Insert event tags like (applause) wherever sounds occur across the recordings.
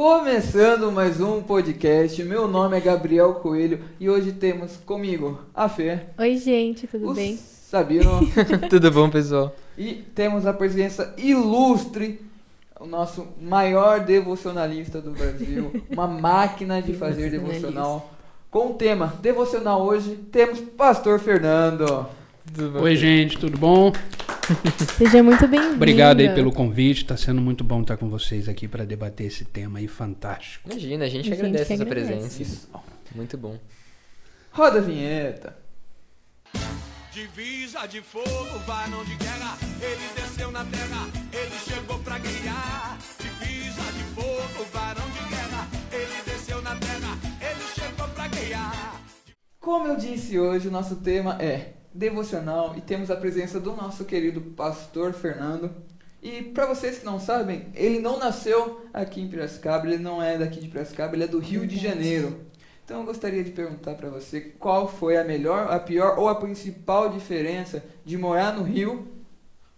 Começando mais um podcast, meu nome é Gabriel Coelho e hoje temos comigo a Fê, Oi, gente, tudo o bem? Sabino (laughs) Tudo bom, pessoal? e temos a presença ilustre, o nosso maior devocionalista do Brasil, uma (laughs) máquina de fazer devocional. Com o tema devocional hoje, temos Pastor Fernando. Oi, gente, tudo bom? Seja muito bem-vindo. Obrigado aí pelo convite. Está sendo muito bom estar com vocês aqui para debater esse tema aí fantástico. Imagina, a gente A gente agradece que essa agradece. presença. Isso. Muito bom. Roda a vinheta. Divisa de fogo, varão de guerra, ele desceu na terra, ele chegou pra guerrear. Divisa de fogo, varão de guerra, ele desceu na terra, ele chegou pra guerrear. Como eu disse hoje, o nosso tema é devocional e temos a presença do nosso querido pastor Fernando. E para vocês que não sabem, ele não nasceu aqui em Piracicaba, ele não é daqui de Piracicaba, ele é do Rio de Janeiro. Então eu gostaria de perguntar para você qual foi a melhor, a pior ou a principal diferença de morar no Rio,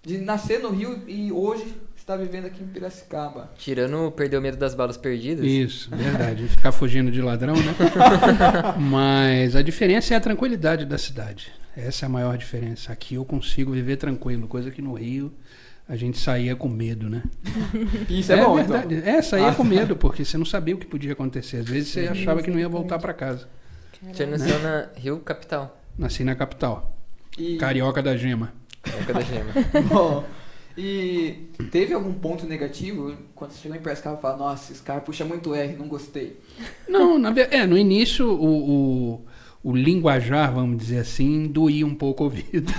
de nascer no Rio e hoje estar vivendo aqui em Piracicaba. Tirando perder o medo das balas perdidas. Isso, verdade. Ficar fugindo de ladrão, né? (laughs) Mas a diferença é a tranquilidade da cidade. Essa é a maior diferença. Aqui eu consigo viver tranquilo, coisa que no Rio a gente saía com medo, né? (laughs) Isso é, bom, então. verdade. É, saía Ah. com medo, porque você não sabia o que podia acontecer. Às vezes você achava que não ia voltar para casa. Você nasceu na Rio Capital. Nasci na capital, E, carioca da gema. Época da gema. (laughs) Bom, e teve algum ponto negativo quando você chegou em Piracicaba e falou, nossa, esse cara puxa muito R, não gostei. Não, na, é, no início o, o, o linguajar, vamos dizer assim, doía um pouco o ouvido.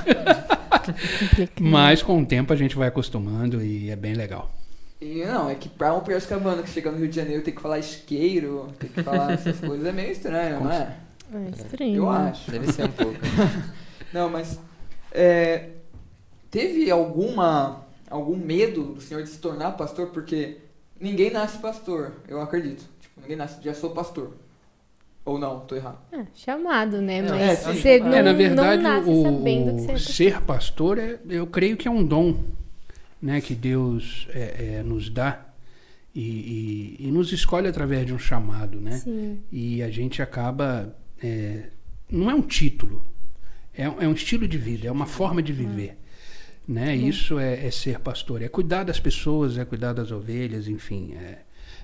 Mas com o tempo a gente vai acostumando e é bem legal. E não, é que pra um Piracicabano que chega no Rio de Janeiro tem que falar isqueiro, tem que falar essas (laughs) coisas, é meio estranho, não é? É estranho. Eu né? acho. Deve ser um pouco. (laughs) Não, mas é, teve alguma algum medo do senhor de se tornar pastor? Porque ninguém nasce pastor, eu acredito. Tipo, ninguém nasce, já sou pastor. Ou não, tô errado. Ah, chamado, né? Não, Mas é, sim. você não, É, na verdade, não nasce o, sabendo que você o é ser pastor, é, eu creio que é um dom né, que Deus é, é, nos dá e, e- e nos escolhe através de um chamado, né? Sim. E a gente acaba. é, não é um título, é, é um estilo de vida, é uma forma de viver. Né? Isso é, é ser pastor, é cuidar das pessoas, é cuidar das ovelhas, enfim, é,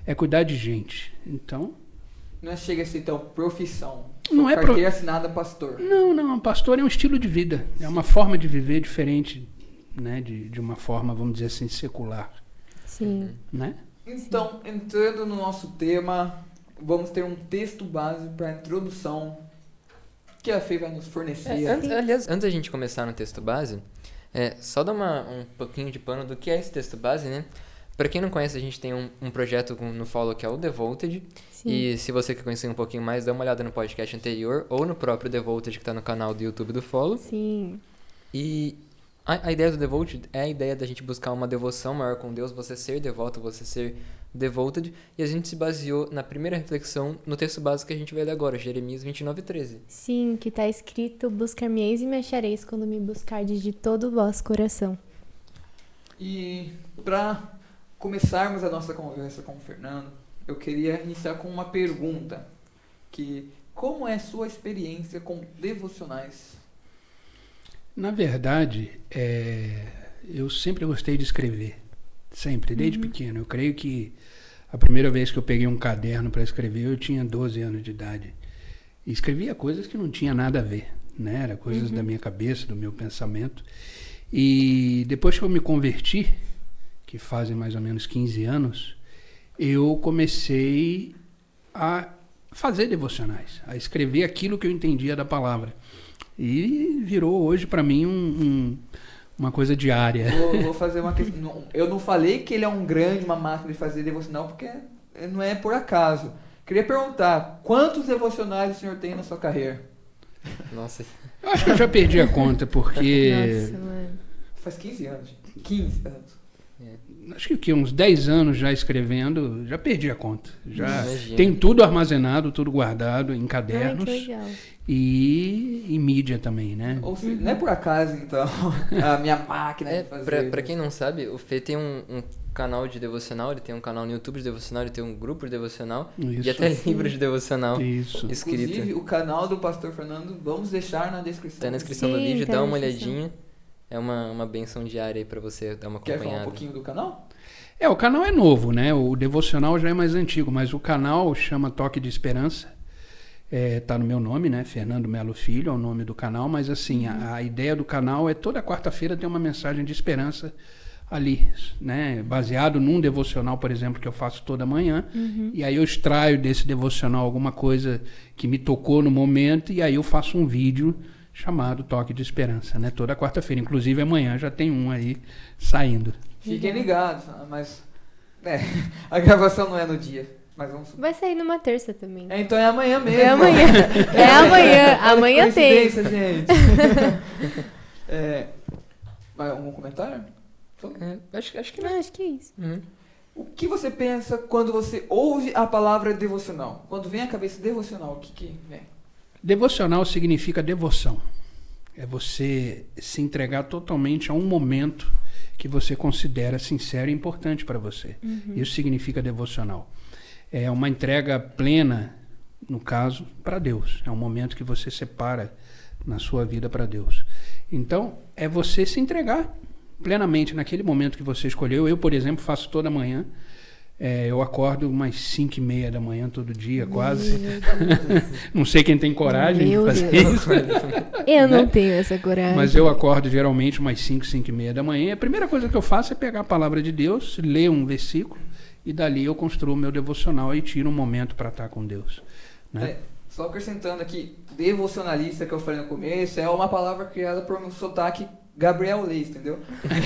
é cuidar de gente. Então, Não é chega a ser então profissão. Não Sou é pro- carteira assinada pastor. não, não, pastor é um estilo de vida, é uma forma de viver diferente, né? De, de uma forma, vamos dizer assim, secular, Sim. né? Então, entrando no nosso tema, vamos ter um texto base para introdução que a Fê vai nos fornecer. É, antes, aliás, antes da gente começar no texto base, é, só dar uma, um pouquinho de pano do que é esse texto base, né? Pra quem não conhece, a gente tem um, um projeto no Follow que é o Devoted. Sim. E se você quer conhecer um pouquinho mais, dá uma olhada no podcast anterior ou no próprio Devoted que tá no canal do YouTube do Follow. Sim. E a, a ideia do Devoted é a ideia da gente buscar uma devoção maior com Deus, você ser devoto, você ser devoted. E a gente se baseou na primeira reflexão no texto básico que a gente vai ler agora, Jeremias 29, 13. Sim, que tá escrito: Buscar-me-eis e me achareis quando me buscardes de todo o vosso coração. E para começarmos a nossa conversa com o Fernando, eu queria iniciar com uma pergunta, que como é sua experiência com devocionais? Na verdade, é, eu sempre gostei de escrever. Sempre, desde pequeno. Eu creio que a primeira vez que eu peguei um caderno para escrever, eu tinha 12 anos de idade. E escrevia coisas que não tinha nada a ver, né? Era coisas da minha cabeça, do meu pensamento. E depois que eu me converti, que fazem mais ou menos 15 anos, eu comecei a fazer devocionais, a escrever aquilo que eu entendia da palavra. E virou hoje para mim um- um- uma coisa diária. Vou, vou fazer uma questão. Eu não falei que ele é um grande, uma máquina de fazer devocional, porque não é por acaso. Queria perguntar, quantos devocionais o senhor tem na sua carreira? Nossa, Eu acho que eu já perdi a conta, porque Nossa, mano. Faz 15 anos. gente. 15 anos. acho que, o quê? uns 10 anos já escrevendo, já perdi a conta. Já Imagino. tem tudo armazenado, tudo guardado em Ai, cadernos que legal. E em mídia também, né? Ou seja, não é por acaso, então, (laughs) a minha máquina É, de fazer. pra, pra quem não sabe, o Fê tem um, um canal de devocional, ele tem um canal no YouTube de devocional, ele tem um grupo de devocional Isso. e até (laughs) livro de devocional Isso. Inclusive, escrito. o canal do Pastor Fernando, vamos deixar na descrição. Tá na descrição do Sim, vídeo, tá dá uma olhadinha. É uma, uma benção diária aí pra você dar uma Quer falar um acompanhada. pouquinho do canal? É, o canal é novo, né? O devocional já é mais antigo, mas o canal chama Toque de Esperança. É, tá no meu nome, né? Fernando Melo Filho é o nome do canal, mas assim, a, a ideia do canal é toda quarta-feira ter uma mensagem de esperança ali, né? Baseado num devocional, por exemplo, que eu faço toda manhã. E aí eu extraio desse devocional alguma coisa que me tocou no momento e aí eu faço um vídeo chamado Toque de Esperança, né? Toda quarta-feira, inclusive amanhã já tem um aí saindo. Fiquem ligados, mas. É, (laughs) a gravação não é no dia. Mas vamos. Vai sair numa terça também. É, então é amanhã mesmo. É amanhã. É (laughs) amanhã. Amanhã tem. Coincidência, gente. (laughs) é, mais algum comentário? É, acho, acho que Não, não. acho que é isso. Uhum. O que você pensa quando você ouve a palavra devocional? Quando vem à cabeça devocional, o que, que vem? Devocional significa devoção. É você se entregar totalmente a um momento que você considera sincero e importante para você. Isso significa devocional. É uma entrega plena, no caso, para Deus. É um momento que você separa na sua vida para Deus. Então, é você se entregar plenamente naquele momento que você escolheu. Eu, por exemplo, faço toda manhã. É, eu acordo umas 5 e meia da manhã todo dia, quase. (laughs) não sei quem tem coragem Meu de fazer Deus. isso. Eu não Né? tenho essa coragem. Mas eu acordo geralmente umas 5, 5 e meia da manhã. A primeira coisa que eu faço é pegar a palavra de Deus, ler um versículo e dali eu construo o meu devocional e tiro um momento para estar com Deus. Né? É, só acrescentando aqui, devocionalista que eu falei no começo, é uma palavra criada por um sotaque Gabriel Leis, entendeu?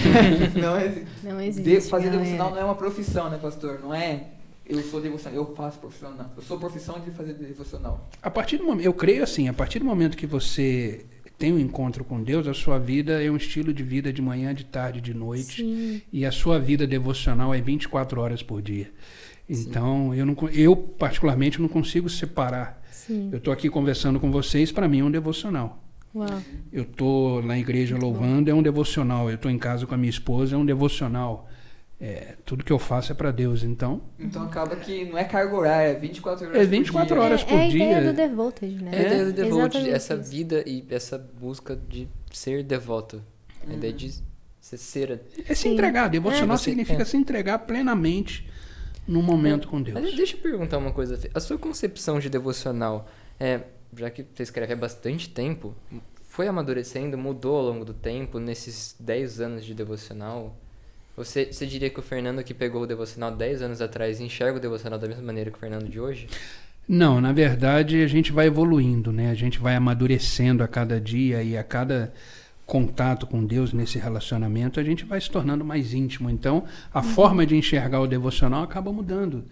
(laughs) não é, Não de- existe. fazer galera. devocional não é uma profissão, né, pastor? Não é eu sou devocional, eu faço profissional. Eu sou profissão de fazer devocional. A partir do momento, eu creio assim, a partir do momento que você tem um encontro com Deus, a sua vida é um estilo de vida de manhã, de tarde, de noite. Sim. E a sua vida devocional é 24 horas por dia. Então, eu, não, eu particularmente não consigo separar. Sim. Eu estou aqui conversando com vocês, para mim é um devocional. Uau. Eu estou na igreja louvando, é um devocional. Eu estou em casa com a minha esposa, é um devocional. É, tudo que eu faço é para Deus. Então, Então acaba que não é carga horária, é 24 horas É por 24 dia. horas é, por é a ideia dia. do Devoted, né? É a ideia do devote, Exatamente essa isso. vida e essa busca de ser devoto. A ideia de você ser. é se Sim. entregar. Devocional É, você- significa é. se entregar plenamente no momento com Deus. Mas deixa eu perguntar uma coisa. A sua concepção de devocional, é, já que você escreve há bastante tempo, foi amadurecendo, mudou ao longo do tempo, nesses 10 anos de devocional? Você, você diria que o Fernando que pegou o devocional 10 anos atrás enxerga o devocional da mesma maneira que o Fernando de hoje? Não, na verdade a gente vai evoluindo, né? A gente vai amadurecendo a cada dia e a cada contato com Deus nesse relacionamento, a gente vai se tornando mais íntimo. Então, a forma de enxergar o devocional acaba mudando.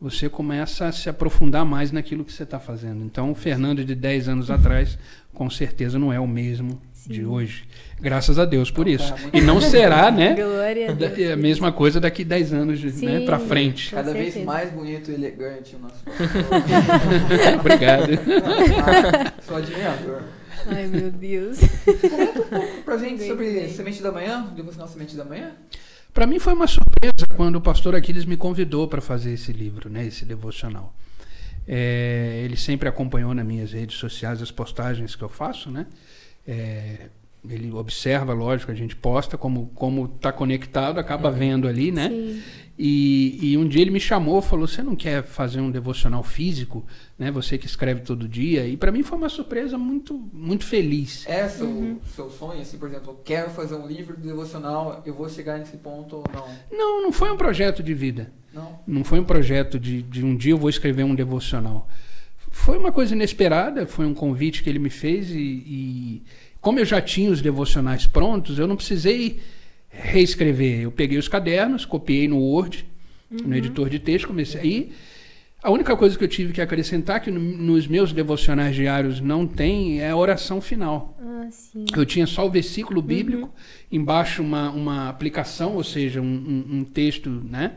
Você começa a se aprofundar mais naquilo que você está fazendo. Então, o Fernando de 10 anos atrás, com certeza não é o mesmo de hoje. Graças a Deus por isso. Tá, E não será, né? Glória a Deus. é a mesma coisa daqui 10 anos né, para frente. Cada vez certeza. mais bonito e elegante o nosso (laughs) Obrigado. (laughs) Sou admirador. Ai, meu Deus. Pra gente Bem, sobre bem. Semente da Manhã, devocional Semente da Manhã. Para mim foi uma surpresa quando o pastor Aquiles me convidou para fazer esse livro, né, esse devocional. É, ele sempre acompanhou nas minhas redes sociais as postagens que eu faço, né? É, ele observa, lógico, a gente posta como como está conectado, acaba vendo ali, né? Sim. E, e um dia ele me chamou, falou: "Você não quer fazer um devocional físico, né? Você que escreve todo dia?" E para mim foi uma surpresa muito muito feliz. É seu, seu sonho, assim, por exemplo, eu quero fazer um livro devocional, eu vou chegar nesse ponto ou não? Não, não foi um projeto de vida. Não? Não foi um projeto de, de um dia eu vou escrever um devocional. Foi uma coisa inesperada, foi um convite que ele me fez e, e como eu já tinha os devocionais prontos, eu não precisei reescrever. Eu peguei os cadernos, copiei no Word, no editor de texto, comecei aí. A única coisa que eu tive que acrescentar, que no- nos meus devocionais diários não tem, é a oração final. Ah. Eu tinha só o versículo bíblico, embaixo uma, uma aplicação, ou seja, um, um- um texto né,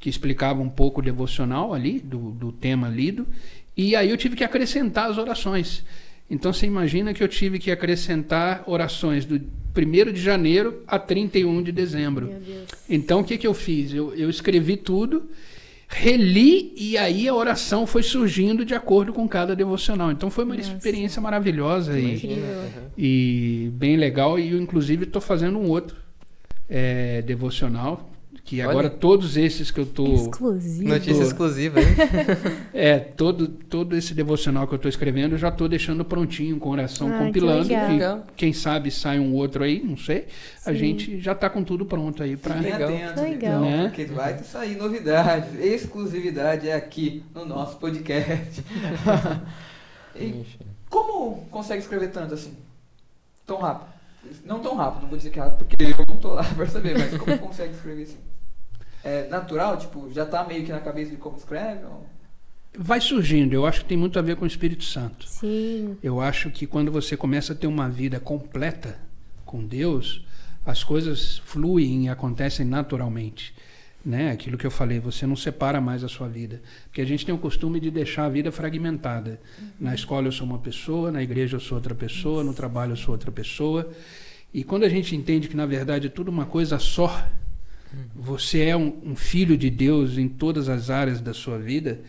que explicava um pouco o devocional ali, do, do tema lido, e aí eu tive que acrescentar as orações. Então você imagina que eu tive que acrescentar orações do 1 de janeiro a 31 de dezembro. Então o que, que eu fiz? Eu, eu escrevi tudo, reli e aí a oração foi surgindo de acordo com cada devocional. Então foi uma Nossa. experiência maravilhosa e, e bem legal. E eu, inclusive, estou fazendo um outro é, devocional. Que Olha. agora todos esses que eu estou. Exclusivo. Notícia Tô. exclusiva, hein? (laughs) É, todo, todo esse devocional que eu estou escrevendo, eu já estou deixando prontinho, com oração, Ah, que compilando. legal. que Legal. quem sabe sai um outro aí, não sei. A Sim. gente já está com tudo pronto aí para. Legal. atentos, Legal. então, Né? porque vai sair novidade, exclusividade é aqui no nosso podcast. (laughs) E como consegue escrever tanto assim? Tão rápido? Não tão rápido, não vou dizer que é rápido, porque eu não tô lá (laughs) pra saber, mas como consegue escrever assim? É natural? Tipo, já tá meio que na cabeça de como escreve? Ou... Vai surgindo, eu acho que tem muito a ver com o Espírito Santo. Sim. Eu acho que quando você começa a ter uma vida completa com Deus, as coisas fluem e acontecem naturalmente. Né? Aquilo que eu falei, você não separa mais a sua vida. Porque a gente tem o costume de deixar a vida fragmentada. Na escola eu sou uma pessoa, na igreja eu sou outra pessoa, no trabalho eu sou outra pessoa. E quando a gente entende que na verdade é tudo uma coisa só, você é um, um filho de Deus em todas as áreas da sua vida,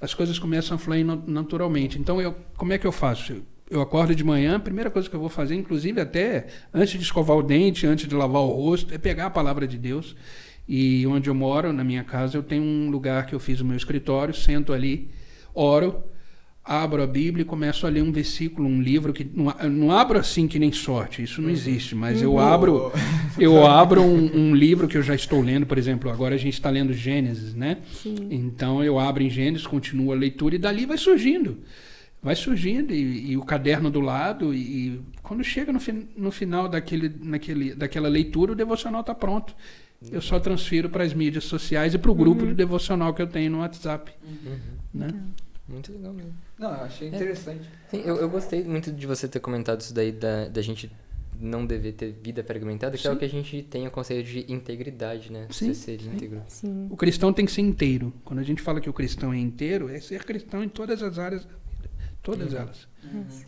as coisas começam a fluir na- naturalmente. Então, eu, como é que eu faço? Eu- Eu acordo de manhã, a primeira coisa que eu vou fazer, inclusive até antes de escovar o dente, antes de lavar o rosto, é pegar a palavra de Deus. E onde eu moro, na minha casa, eu tenho um lugar que eu fiz o meu escritório, sento ali, oro, abro a Bíblia e começo a ler um versículo, um livro que não, não abro assim que nem sorte, isso não existe, mas eu abro (laughs) eu abro um, um livro que eu já estou lendo, por exemplo, agora a gente está lendo Gênesis, né? Sim. Então eu abro em Gênesis, continuo a leitura e dali vai surgindo. Vai surgindo e, e o caderno do lado e, e quando chega no, fin- no final daquele, naquele, daquela leitura o devocional está pronto. Eu só transfiro para as mídias sociais e para o grupo do devocional que eu tenho no WhatsApp. Uhum. Né? Muito legal mesmo. Não, eu achei interessante. Sim, eu, eu gostei muito de você ter comentado isso daí da, da gente não dever ter vida fragmentada, que é o Sim. que a gente tem o conceito de integridade, né? Sim, Você ser sim. íntegro. Sim. O cristão tem que ser inteiro. Quando a gente fala que o cristão é inteiro, é ser cristão em todas as áreas da vida. Todas Uhum. elas.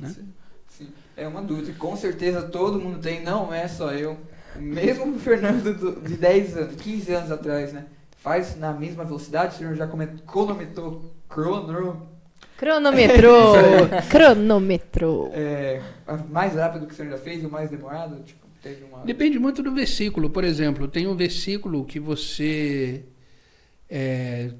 Né? Sim, sim. É uma dúvida que com certeza todo mundo tem, não é só eu. Mesmo o Fernando do- de 10 anos, 15 anos atrás, né? Faz na mesma velocidade, o senhor já comentou, cronometrou, crono, Cronometrou! (laughs) Cronometrou. é, mais rápido que o senhor já fez o mais demorado? Tipo, teve uma... Depende muito do versículo. Por exemplo, tem um versículo que você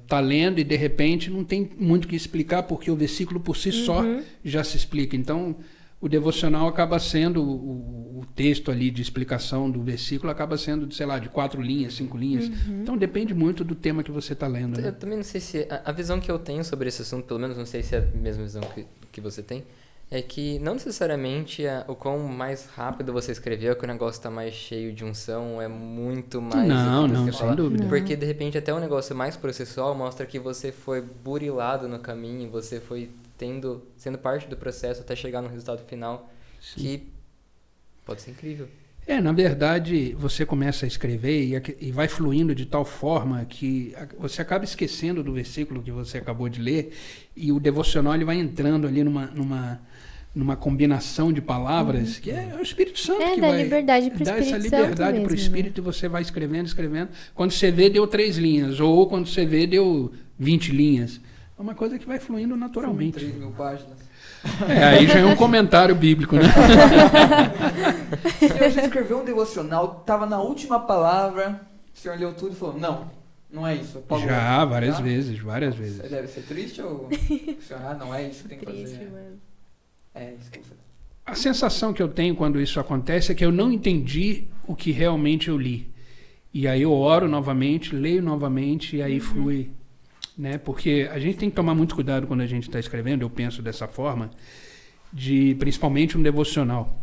está lendo e de repente não tem muito o que explicar, porque o versículo por si só Uhum. já se explica. Então, o devocional acaba sendo, o, o texto ali de explicação do versículo acaba sendo, sei lá, de quatro linhas, cinco linhas. Uhum. Então, depende muito do tema que você está lendo. Eu Né? também não sei se. A, a visão que eu tenho sobre esse assunto, pelo menos não sei se é a mesma visão que, que você tem, é que não necessariamente a- o quão mais rápido você escreveu, que o negócio tá mais cheio de unção, é muito mais. Não, não, sem falar. dúvida. Porque de repente até um negócio mais processual mostra que você foi burilado no caminho, você foi tendo, sendo parte do processo até chegar no resultado final, Sim. que pode ser incrível. É, na verdade, você começa a escrever e, e vai fluindo de tal forma que você acaba esquecendo do versículo que você acabou de ler e o devocional ele vai entrando ali numa, numa, numa combinação de palavras que é o Espírito Santo É, que dá vai liberdade pro dar essa Espírito Santo liberdade para o né? Espírito e você vai escrevendo, escrevendo. Quando você vê, deu três linhas ou quando você vê, deu 20 linhas. É uma coisa que vai fluindo naturalmente. 3 mil páginas. É, aí já é um comentário bíblico, né? O (laughs) senhor já escreveu um devocional, tava na última palavra, o senhor leu tudo e falou, não, não é isso. apagou. Já, várias Já? vezes, várias Você vezes. deve ser triste ou... (laughs) o senhor, ah, não é isso que tem que Triste, fazer. mano. É isso que você... A sensação que eu tenho quando isso acontece é que eu não entendi o que realmente eu li. E aí eu oro novamente, leio novamente e aí flui. Né? Porque a gente tem que tomar muito cuidado quando a gente está escrevendo, eu penso dessa forma, de principalmente um devocional.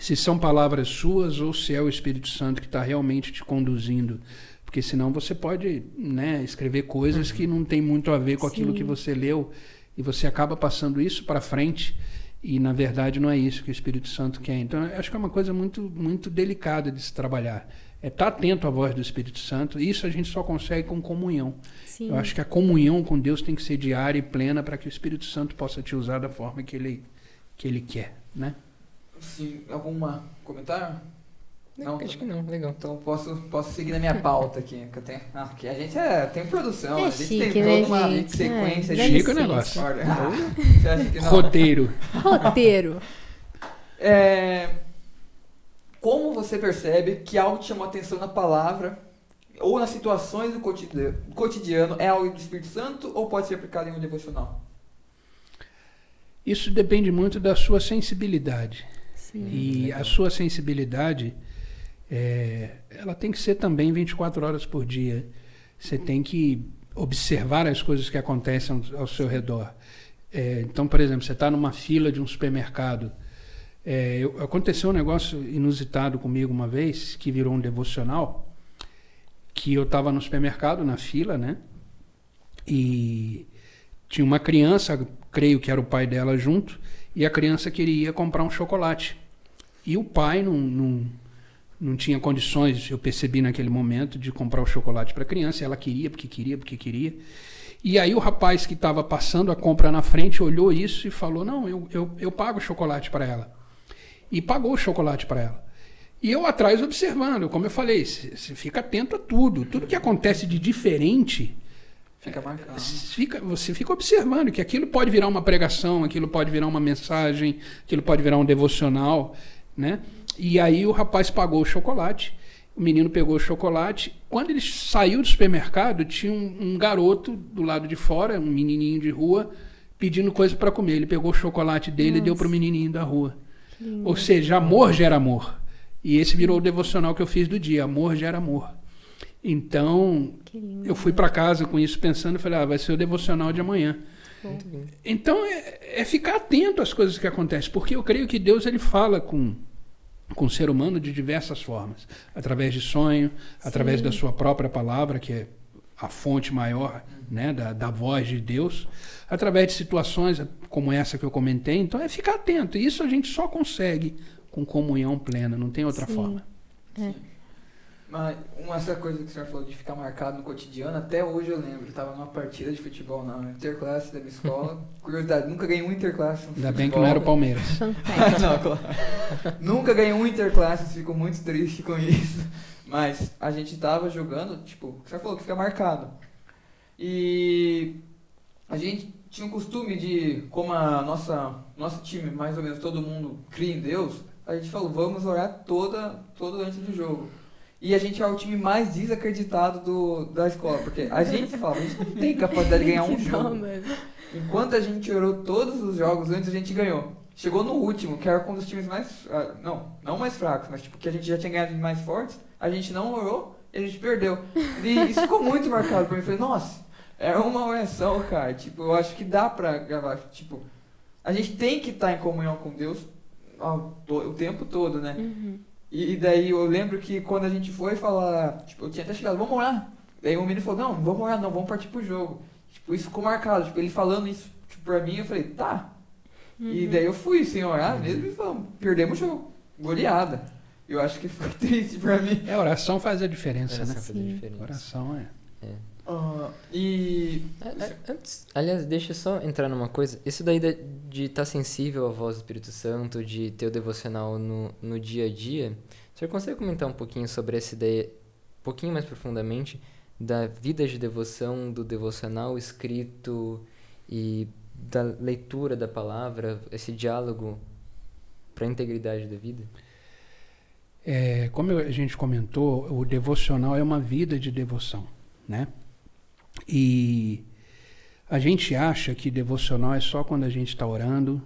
Se são palavras suas ou se é o Espírito Santo que está realmente te conduzindo. Porque senão você pode né, escrever coisas que não tem muito a ver com aquilo Sim. que você leu e você acaba passando isso para frente e na verdade não é isso que o Espírito Santo quer. Então acho que é uma coisa muito muito delicada de se trabalhar. É estar atento à voz do Espírito Santo. E isso a gente só consegue com comunhão. Sim. Eu acho que a comunhão com Deus tem que ser diária e plena para que o Espírito Santo possa te usar da forma que ele que ele quer, né? Sim, alguma comentário? Não, Acho que não, legal. Então posso, posso seguir na minha pauta aqui. Que eu tenho, ah, porque a gente é, tem produção, É a gente chique, tem né, toda uma gente? sequência É, de Chique o negócio. Olha, ah, você acha que não? Roteiro. Roteiro. É, como você percebe que algo te chamou atenção na palavra ou nas situações do cotidiano, cotidiano é algo do Espírito Santo ou pode ser aplicado em um devocional? Isso depende muito da sua sensibilidade. Sim. E legal. a sua sensibilidade, é, ela tem que ser também 24 horas por dia. Você tem que observar as coisas que acontecem ao, ao seu redor. É, então, por exemplo, você está numa fila de um supermercado. É, eu- aconteceu um negócio inusitado comigo uma vez, que virou um devocional, que eu estava no supermercado, na fila, né? E tinha uma criança, creio que era o pai dela junto, e a criança queria comprar um chocolate. E o pai não, não, não tinha condições, eu percebi naquele momento, de comprar o chocolate para a criança. Ela queria, porque queria, porque queria. E aí o rapaz que estava passando a compra na frente olhou isso e falou: Não, eu, eu, eu pago o chocolate para ela. E pagou o chocolate para ela. E eu atrás observando, como eu falei, você fica atento a tudo. Tudo que acontece de diferente, Fica marcado. fica, você fica observando que aquilo pode virar uma pregação, aquilo pode virar uma mensagem, aquilo pode virar um devocional, né? E aí o rapaz pagou o chocolate, o menino pegou o chocolate. Quando ele saiu do supermercado, tinha um, um garoto do lado de fora, um menininho de rua, pedindo coisa para comer. Ele pegou o chocolate dele e deu para o menininho da rua. Ou seja, amor gera amor. E esse virou o devocional que eu fiz do dia. Amor gera amor. Então, eu fui para casa com isso pensando, falei, ah, vai ser o devocional de amanhã. Então é, é ficar atento às coisas que acontecem, porque eu creio que Deus ele fala com com o ser humano de diversas formas, através de sonho, através da sua própria palavra, que é a fonte maior, né, da, da voz de Deus, através de situações como essa que eu comentei. Então é ficar atento. E isso a gente só consegue com comunhão plena, não tem outra Sim. forma. Mas uma essa coisa que o senhor falou de ficar marcado no cotidiano, até hoje eu lembro. Eu tava numa partida de futebol na interclasse da minha escola. (laughs) Curiosidade, nunca ganhei um interclasse. Ainda bem que não era o Palmeiras. (laughs) Não, claro. Nunca ganhei um interclasse, fico muito triste com isso. Mas a gente tava jogando, tipo, você falou que fica marcado. E a gente tinha o costume de, como a nossa nosso time, mais ou menos todo mundo cria em Deus, a gente falou, vamos orar toda, todo antes do jogo. E a gente é o time mais desacreditado do, da escola, porque a gente (laughs) fala, a gente não tem capacidade de ganhar um jogo. Enquanto a gente orou todos os jogos antes, a gente ganhou. Chegou no último, que era um dos times mais. ah, não, não mais fracos, mas tipo, que a gente já tinha ganhado de mais fortes. A gente não orou e a gente perdeu. E isso ficou muito marcado pra mim. Eu falei, nossa, é uma oração, cara. Tipo, eu acho que dá pra gravar. Tipo, a gente tem que estar em comunhão com Deus ao o tempo todo, né? Uhum. E, e daí eu lembro que quando a gente foi falar, tipo, eu tinha até chegado, vamos orar. Daí o menino falou, não, vamos orar não, vamos partir pro jogo. Tipo, isso ficou marcado, tipo, ele falando isso tipo, pra mim, eu falei, tá. E daí eu fui sem orar mesmo e falamos, perdemos o jogo. Goleada. Eu acho que foi (laughs) triste pra mim. É, oração faz a diferença, Oração né? faz a diferença. Oração é. Ah, e. A- a- Antes, aliás, deixa eu só entrar numa coisa. Isso daí da- de estar sensível à voz do Espírito Santo, de ter o devocional no, no dia a dia, o senhor consegue comentar um pouquinho sobre essa ideia, um pouquinho mais profundamente, da vida de devoção, do devocional escrito e da leitura da palavra, esse diálogo para a integridade da vida? É, como a gente comentou, o devocional é uma vida de devoção, né? E a gente acha que devocional é só quando a gente está orando,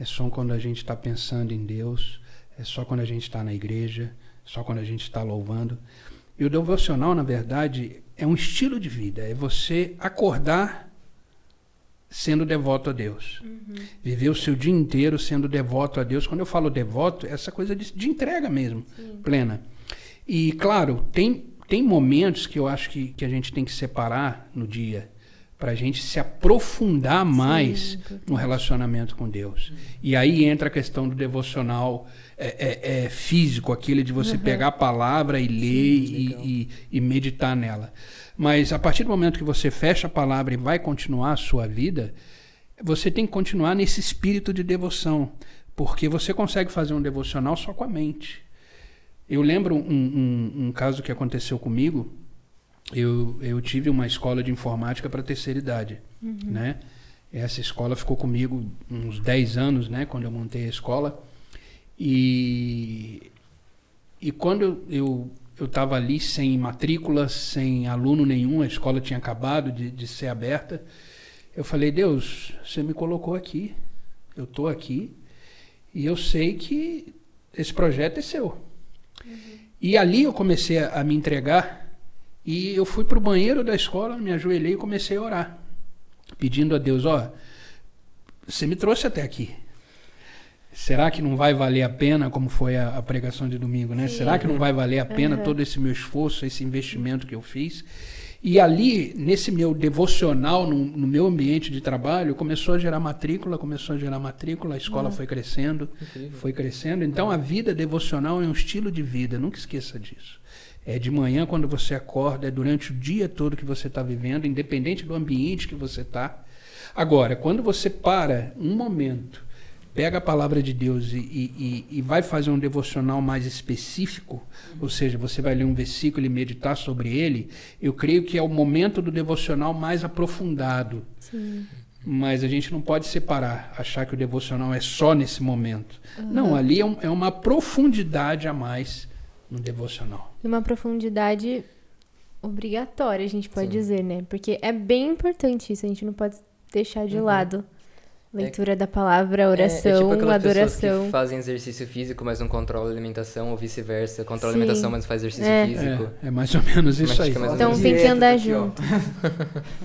é só quando a gente está pensando em Deus, é só quando a gente está na igreja, é só quando a gente está louvando. E o devocional, na verdade, é um estilo de vida, é você acordar sendo devoto a Deus. Viver o seu dia inteiro sendo devoto a Deus. Quando eu falo devoto, é essa coisa de, de entrega mesmo, plena. E, claro, tem tem momentos que eu acho que, que a gente tem que separar no dia para a gente se aprofundar mais importante. no relacionamento com Deus. E aí entra a questão do devocional é, é, é, físico, aquele de você pegar a palavra e ler e, legal. e- e meditar nela. Mas a partir do momento que você fecha a palavra e vai continuar a sua vida, você tem que continuar nesse espírito de devoção, porque você consegue fazer um devocional só com a mente. Eu lembro um, um- um caso que aconteceu comigo. Eu, eu tive uma escola de informática para terceira idade, né? Essa escola ficou comigo uns 10 anos, né? Quando eu montei a escola. E, e quando eu eu estava ali sem matrícula, sem aluno nenhum, a escola tinha acabado de, de ser aberta. Eu falei, Deus, você me colocou aqui, eu estou aqui e eu sei que esse projeto é seu. E ali eu comecei a, a me entregar e eu fui para o banheiro da escola, me ajoelhei e comecei a orar, pedindo a Deus, ó, você me trouxe até aqui. Será que não vai valer a pena, como foi a, a pregação de domingo, né? Sim. Será que não vai valer a pena Uhum. todo esse meu esforço, esse investimento que eu fiz? E ali, nesse meu devocional, no, no meu ambiente de trabalho, começou a gerar matrícula, começou a gerar matrícula, a escola foi crescendo, Incrível. foi crescendo. Então, a vida devocional é um estilo de vida, nunca esqueça disso. É de manhã, quando você acorda, é durante o dia todo que você está vivendo, independente do ambiente que você está. Agora, quando você para um momento, pega a palavra de Deus e, e- e- vai fazer um devocional mais específico, ou seja, você vai ler um versículo e meditar sobre ele, eu creio que é o momento do devocional mais aprofundado. Sim. Mas a gente não pode separar, achar que o devocional é só nesse momento. Não, ali é, um- é uma profundidade a mais no devocional. Uma profundidade obrigatória, a gente pode Sim. dizer, né? Porque é bem importante isso, a gente não pode deixar de Uhum. lado. Leitura da palavra, oração, é, é tipo aquelas adoração. que fazem exercício físico, mas não controlam a alimentação, ou vice-versa. Controla a Sim. alimentação, mas não faz exercício É. físico. É, é mais ou menos isso Mas aí. Então tem que andar junto.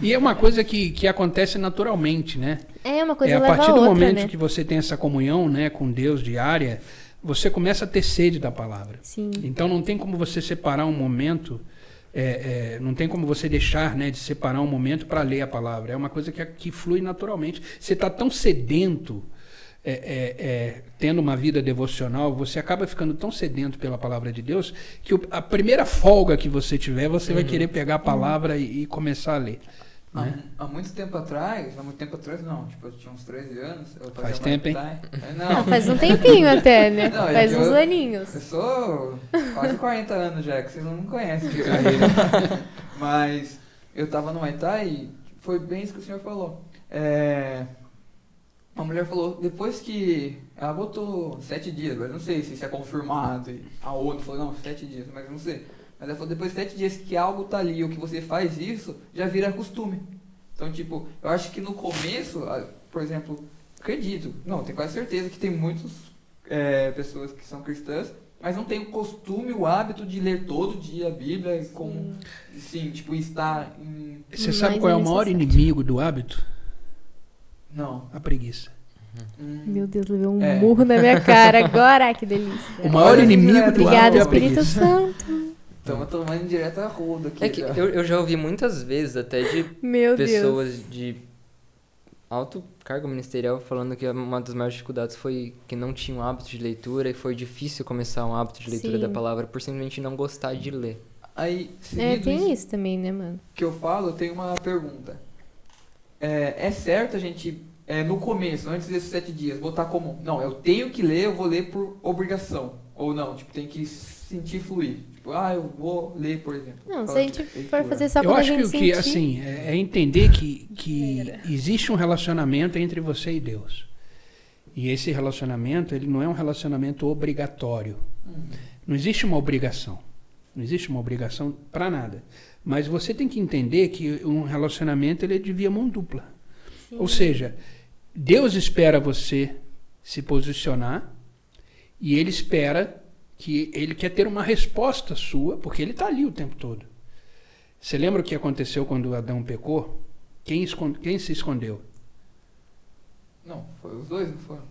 E é uma coisa que, que acontece naturalmente, né? É uma coisa é a partir a do outra, momento né? que você tem essa comunhão né, com Deus diária, você começa a ter sede da palavra. Sim. Então não tem como você separar um momento, é, é, não tem como você deixar né, de separar um momento para ler a palavra. É uma coisa que, que flui naturalmente. Você está tão sedento, é, é, é, tendo uma vida devocional, você acaba ficando tão sedento pela palavra de Deus que o- a primeira folga que você tiver, você vai querer pegar a palavra e, e começar a ler. Há, Né? há muito tempo atrás, há muito tempo atrás não, tipo, eu tinha uns 13 anos. Eu fazia Faz Muay tempo, hein? É, Ah, Não, faz um tempinho (laughs) até, né? Não, faz uns eu- aninhos. eu sou quase 40 anos já, que vocês não me conhecem de (laughs) carreira. Mas eu tava no Muay Thai e foi bem isso que o senhor falou. É, uma mulher falou, depois que ela botou sete dias, mas não sei se isso é confirmado. e A ONU falou, não, sete dias, mas eu não sei. Mas ela falou, depois de sete dias que algo tá ali, ou que você faz isso, já vira costume. Então, tipo, eu acho que no começo, por exemplo, acredito, não, tenho quase certeza que tem muitas pessoas que são cristãs, mas não tem o costume, o hábito de ler todo dia a Bíblia, e como, sim, tipo, estar em... Você sabe Mas qual é é o maior inimigo do hábito? Não. A preguiça. Hum. Meu Deus, levei um É. murro na minha cara agora, que delícia. O maior inimigo do Obrigada, hábito é a Espírito preguiça. Santo. Estamos tomando direto a roda aqui. É que eu, eu já ouvi muitas vezes até de (laughs) Meu pessoas Deus. de alto cargo ministerial falando que uma das maiores dificuldades foi que não tinha um hábito de leitura e foi difícil começar um hábito de leitura Sim. da palavra por simplesmente não gostar de ler. Aí, É, tem isso isso também, né, mano? que eu falo, eu tenho uma pergunta. É, é certo a gente, é, no começo, antes desses sete dias, botar como, não, eu tenho que ler, eu vou ler por obrigação. Ou não, tipo, tem que sentir fluir. Tipo, ah, eu vou ler, por exemplo. Não, se a gente de for fazer só Eu acho que o que, sentir... assim, é, é entender que, que existe um relacionamento entre você e Deus. E esse relacionamento, ele não é um relacionamento obrigatório. Hum. Não existe uma obrigação. Não existe uma obrigação para nada. Mas você tem que entender que um relacionamento ele é de via mão dupla. Ou seja, Deus espera você se posicionar e ele espera que ele quer ter uma resposta sua, porque ele está ali o tempo todo. Você lembra o que aconteceu quando Adão pecou? Quem, escon- quem se escondeu? Não, foi os dois, não foram?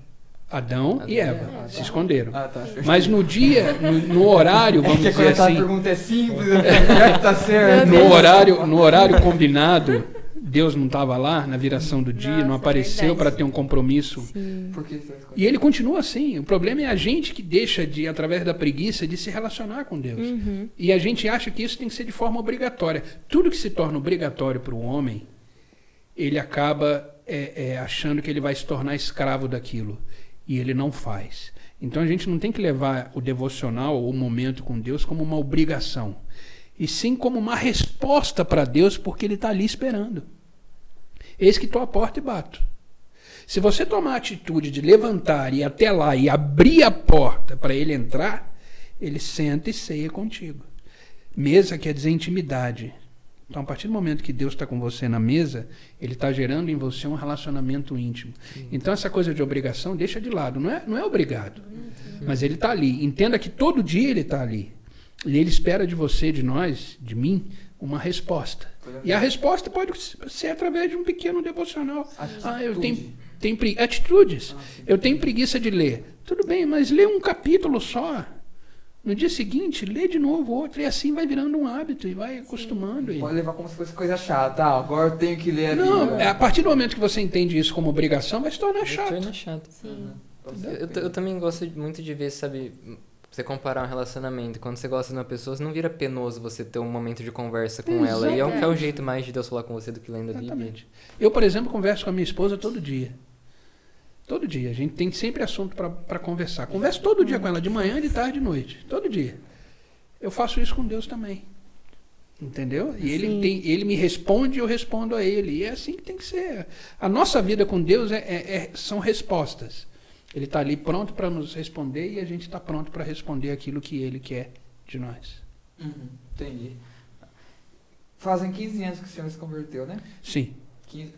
Adão Adão e Eva Eva. se esconderam. Ah, tá. Mas no dia, no, no horário, (laughs) É vamos que dizer quando a assim, pergunta é simples, (laughs) tá certo. No horário, no horário combinado, Deus não estava lá na viração do dia, não Nossa, apareceu verdade. para ter um compromisso. Sim. E ele continua assim. O problema é a gente que deixa de, através da preguiça, de se relacionar com Deus. Uhum. E a gente acha que isso tem que ser de forma obrigatória. Tudo que se torna obrigatório para o homem, ele acaba é, é, achando que ele vai se tornar escravo daquilo. E ele não faz. Então a gente não tem que levar o devocional ou o momento com Deus como uma obrigação. E sim como uma resposta para Deus, porque ele está ali esperando. Eis que estou à porta e bato. Se você tomar a atitude de levantar e ir até lá e abrir a porta para ele entrar, ele senta e ceia contigo. Mesa quer dizer intimidade. Então, a partir do momento que Deus está com você na mesa, Ele está gerando em você um relacionamento íntimo. Então, essa coisa de obrigação, deixa de lado. Não é, não é obrigado. Mas Ele está ali. Entenda que todo dia Ele está ali. E Ele espera de você, de nós, de mim, uma resposta. E a resposta pode ser através de um pequeno devocional. Ah, eu tenho, tenho pre- atitudes. Eu tenho preguiça de ler. Tudo bem, mas lê um capítulo só. No dia seguinte, lê de novo outro. E assim vai virando um hábito e vai acostumando. E... Pode levar como se fosse coisa chata. Ah, agora eu tenho que ler a Não, Bíblia. é, a partir do momento que você entende isso como obrigação, vai se tornar chato. Torna chato. Sim. Eu, eu, eu também gosto muito de ver, sabe, você comparar um relacionamento. Quando você gosta de uma pessoa, não vira penoso você ter um momento de conversa com ela. E é o que é o Exatamente. jeito mais de Deus falar com você do que lendo a Bíblia. Exatamente. Eu, por exemplo, converso com a minha esposa todo dia. Todo dia. A gente tem sempre assunto para conversar. Converso todo dia com ela, de manhã, de tarde, de noite. Todo dia. Eu faço isso com Deus também. Entendeu? E ele, tem, ele me responde e eu respondo a ele. E é assim que tem que ser. A nossa vida com Deus é, é- é- são respostas. Ele está ali pronto para nos responder e a gente está pronto para responder aquilo que ele quer de nós. Uhum, entendi. Fazem 15 anos que o senhor se converteu, né? Sim. 15.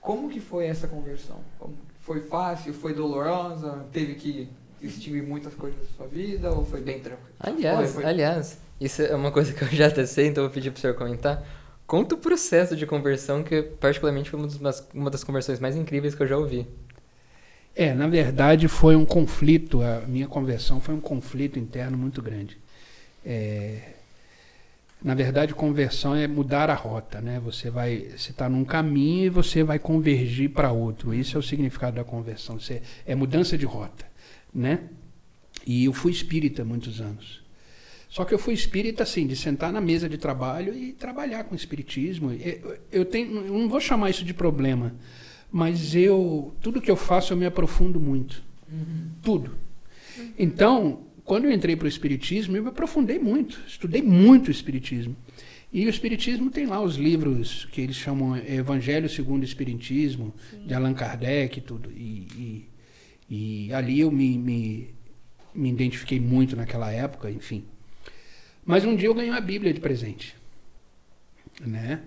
Como que foi essa conversão? Foi fácil? Foi dolorosa? Teve que extinguir muitas coisas da sua vida? Ou foi bem tranquilo? Aliás, Foi, foi. aliás, isso é uma coisa que eu já até sei, então eu vou pedir pro senhor comentar. Conta o processo de conversão, que particularmente foi uma das, uma das conversões mais incríveis que eu já ouvi. É, na verdade foi um conflito, a minha conversão foi um conflito interno muito grande. É, na verdade, conversão é mudar a rota, né? Você vai, você está num caminho e você vai convergir para outro. Isso é o significado da conversão. Você, é mudança de rota, né? E eu fui espírita muitos anos. Só que eu fui espírita assim, de sentar na mesa de trabalho e trabalhar com espiritismo. Eu, eu tenho, eu não vou chamar isso de problema, mas eu tudo que eu faço eu me aprofundo muito, tudo. Então, quando eu entrei para o espiritismo, eu me aprofundei muito, estudei muito o espiritismo. E o espiritismo tem lá os livros que eles chamam Evangelho segundo o Espiritismo, de Allan Kardec e tudo. E, e, e ali eu me, me, me identifiquei muito naquela época, enfim. Mas um dia eu ganhei uma Bíblia de presente, né?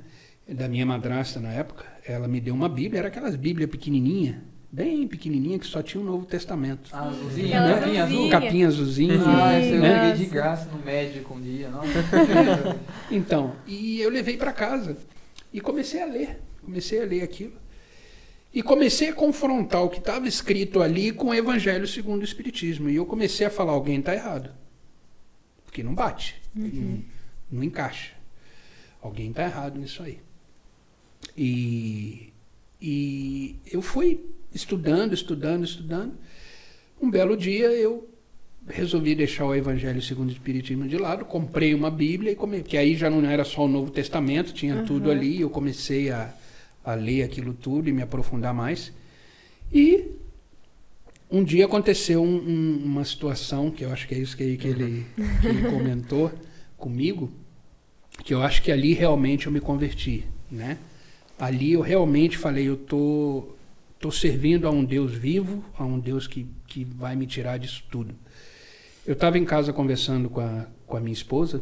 Da minha madrasta na época, ela me deu uma Bíblia, era aquelas Bíblias pequenininha, bem pequenininha que só tinha o Novo Testamento. Ah, azulzinha, né? Capinha azul. Capinha azulzinha. Ah, esse eu né? de graça no médico um dia, não? (laughs) Então, e eu levei para casa e comecei a ler, comecei a ler aquilo. E comecei a confrontar o que estava escrito ali com o Evangelho segundo o Espiritismo. E eu comecei a falar: alguém está errado. Porque não bate, não, não encaixa. Alguém está errado nisso aí. E, e eu fui estudando, estudando, estudando. Um belo dia eu resolvi deixar o Evangelho segundo o Espiritismo de lado, comprei uma Bíblia e come... que aí já não era só o Novo Testamento, tinha tudo ali, eu comecei a, a ler aquilo tudo e me aprofundar mais. E um dia aconteceu um- um- uma situação, que eu acho que é isso que, que ele, que ele comentou (laughs) comigo, que eu acho que ali realmente eu me converti, né? Ali eu realmente falei, eu tô, tô servindo a um Deus vivo, a um Deus que, que vai me tirar disso tudo. Eu estava em casa conversando com a, com a minha esposa,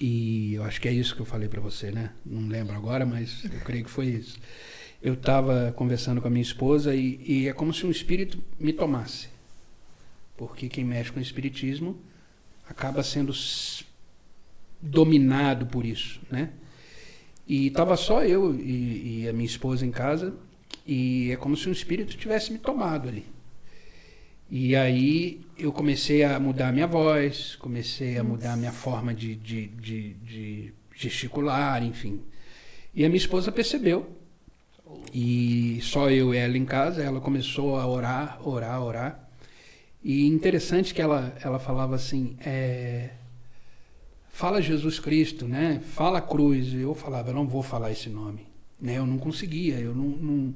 e eu acho que é isso que eu falei para você, né? Não lembro agora, mas eu creio que foi isso. Eu estava conversando com a minha esposa e, e é como se um espírito me tomasse. Porque quem mexe com o espiritismo acaba sendo dominado por isso, né? E estava só eu e, e a minha esposa em casa e é como se um espírito tivesse me tomado ali. E aí eu comecei a mudar minha voz, comecei a mudar minha forma de, de, de, de gesticular, enfim. E a minha esposa percebeu. E só eu e ela em casa, ela começou a orar, orar, orar. E interessante que ela, ela falava assim, é, fala Jesus Cristo, né? Fala cruz. Eu falava, eu não vou falar esse nome. Né? Eu não conseguia, eu não, não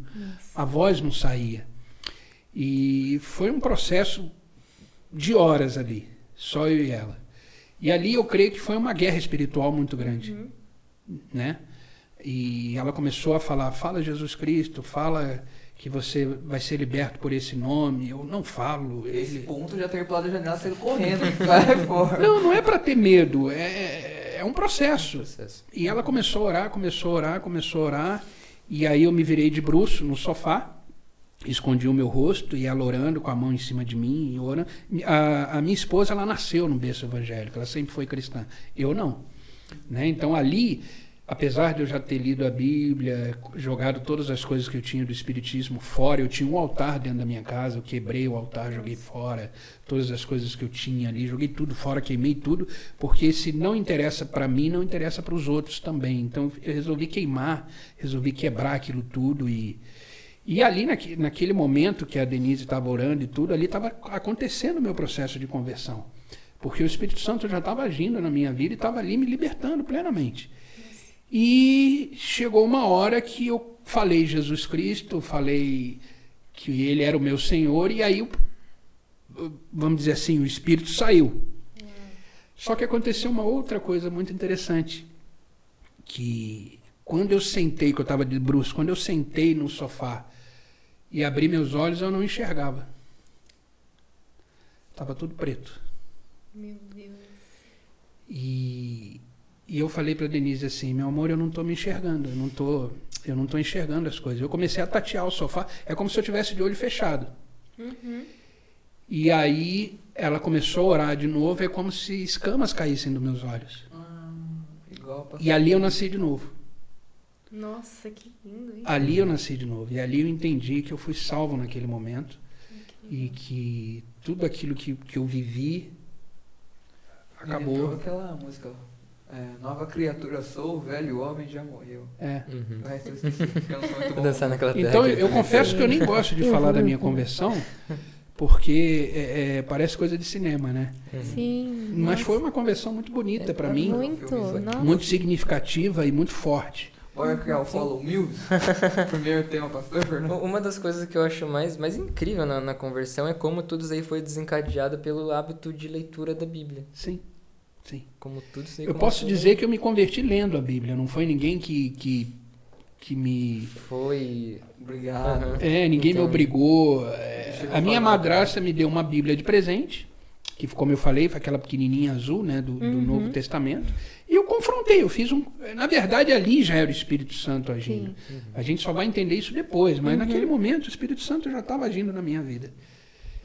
a voz não saía. E foi um processo de horas ali, só eu e ela. E ali eu creio que foi uma guerra espiritual muito grande, Uhum. né? E ela começou a falar, fala Jesus Cristo, fala que você vai ser liberto por esse nome. Eu não falo. Esse Ele... ponto já ter pulado da janela saindo correndo. (laughs) Não, não é para ter medo, é, é um processo. Processo. E ela começou a orar, começou a orar, começou a orar. E aí eu me virei de bruço no sofá, escondi o meu rosto e ela orando com a mão em cima de mim e orando. A, a minha esposa, ela nasceu no berço evangélico, ela sempre foi cristã. Eu não. Né? Então ali, apesar de eu já ter lido a Bíblia, jogado todas as coisas que eu tinha do Espiritismo fora, eu tinha um altar dentro da minha casa, eu quebrei o altar, joguei fora todas as coisas que eu tinha ali, joguei tudo fora, queimei tudo, porque se não interessa para mim, não interessa para os outros também. Então eu resolvi queimar, resolvi quebrar aquilo tudo e e ali naque, naquele momento que a Denise estava orando e tudo, ali estava acontecendo o meu processo de conversão. Porque o Espírito Santo já estava agindo na minha vida e estava ali me libertando plenamente. E chegou uma hora que eu falei Jesus Cristo, falei que ele era o meu Senhor, e aí, vamos dizer assim, o Espírito saiu. Só que aconteceu uma outra coisa muito interessante, que quando eu sentei, que eu estava de bruxo, quando eu sentei no sofá e abri meus olhos, eu não enxergava. Estava tudo preto. Meu Deus. E, e eu falei para Denise assim, meu amor, eu não estou me enxergando, eu não tô, eu não estou enxergando as coisas. Eu comecei a tatear o sofá, é como se eu tivesse de olho fechado. E aí ela começou a orar de novo, é como se escamas caíssem dos meus olhos. Ah. E ali eu nasci de novo. Nossa, que lindo isso. Ali eu nasci de novo. E ali eu entendi que eu fui salvo naquele momento e que tudo aquilo que, que eu vivi acabou. aquela música. É, nova criatura sou, o velho homem já morreu. É. Uhum. Resto eu esqueci, eu não sou muito bom. Dançar naquela terra. Então que- eu confesso que eu nem gosto de falar da minha conversão, porque é, é, parece coisa de cinema, né? Sim. Mas nossa, foi uma conversão muito bonita para mim, Muito, muito significativa e muito forte. Bora criar o Follow Muse. (laughs) Primeiro tema, pastor. Uma das coisas que eu acho mais, mais incrível na, na conversão é como tudo isso aí foi desencadeado pelo hábito de leitura da Bíblia. Sim, sim. Como tudo isso aí Eu posso dizer que eu me converti lendo a Bíblia, não foi ninguém que, que, que me. Foi. Obrigado. É, ninguém me Então- obrigou. é, a minha madrasta me deu uma Bíblia de presente, que, como eu falei, foi aquela pequenininha azul, né, do, do Uhum. Novo Testamento. E eu confrontei, eu fiz um. Na verdade, ali já era o Espírito Santo agindo. Sim. A gente só vai entender isso depois, mas Uhum. naquele momento o Espírito Santo já estava agindo na minha vida.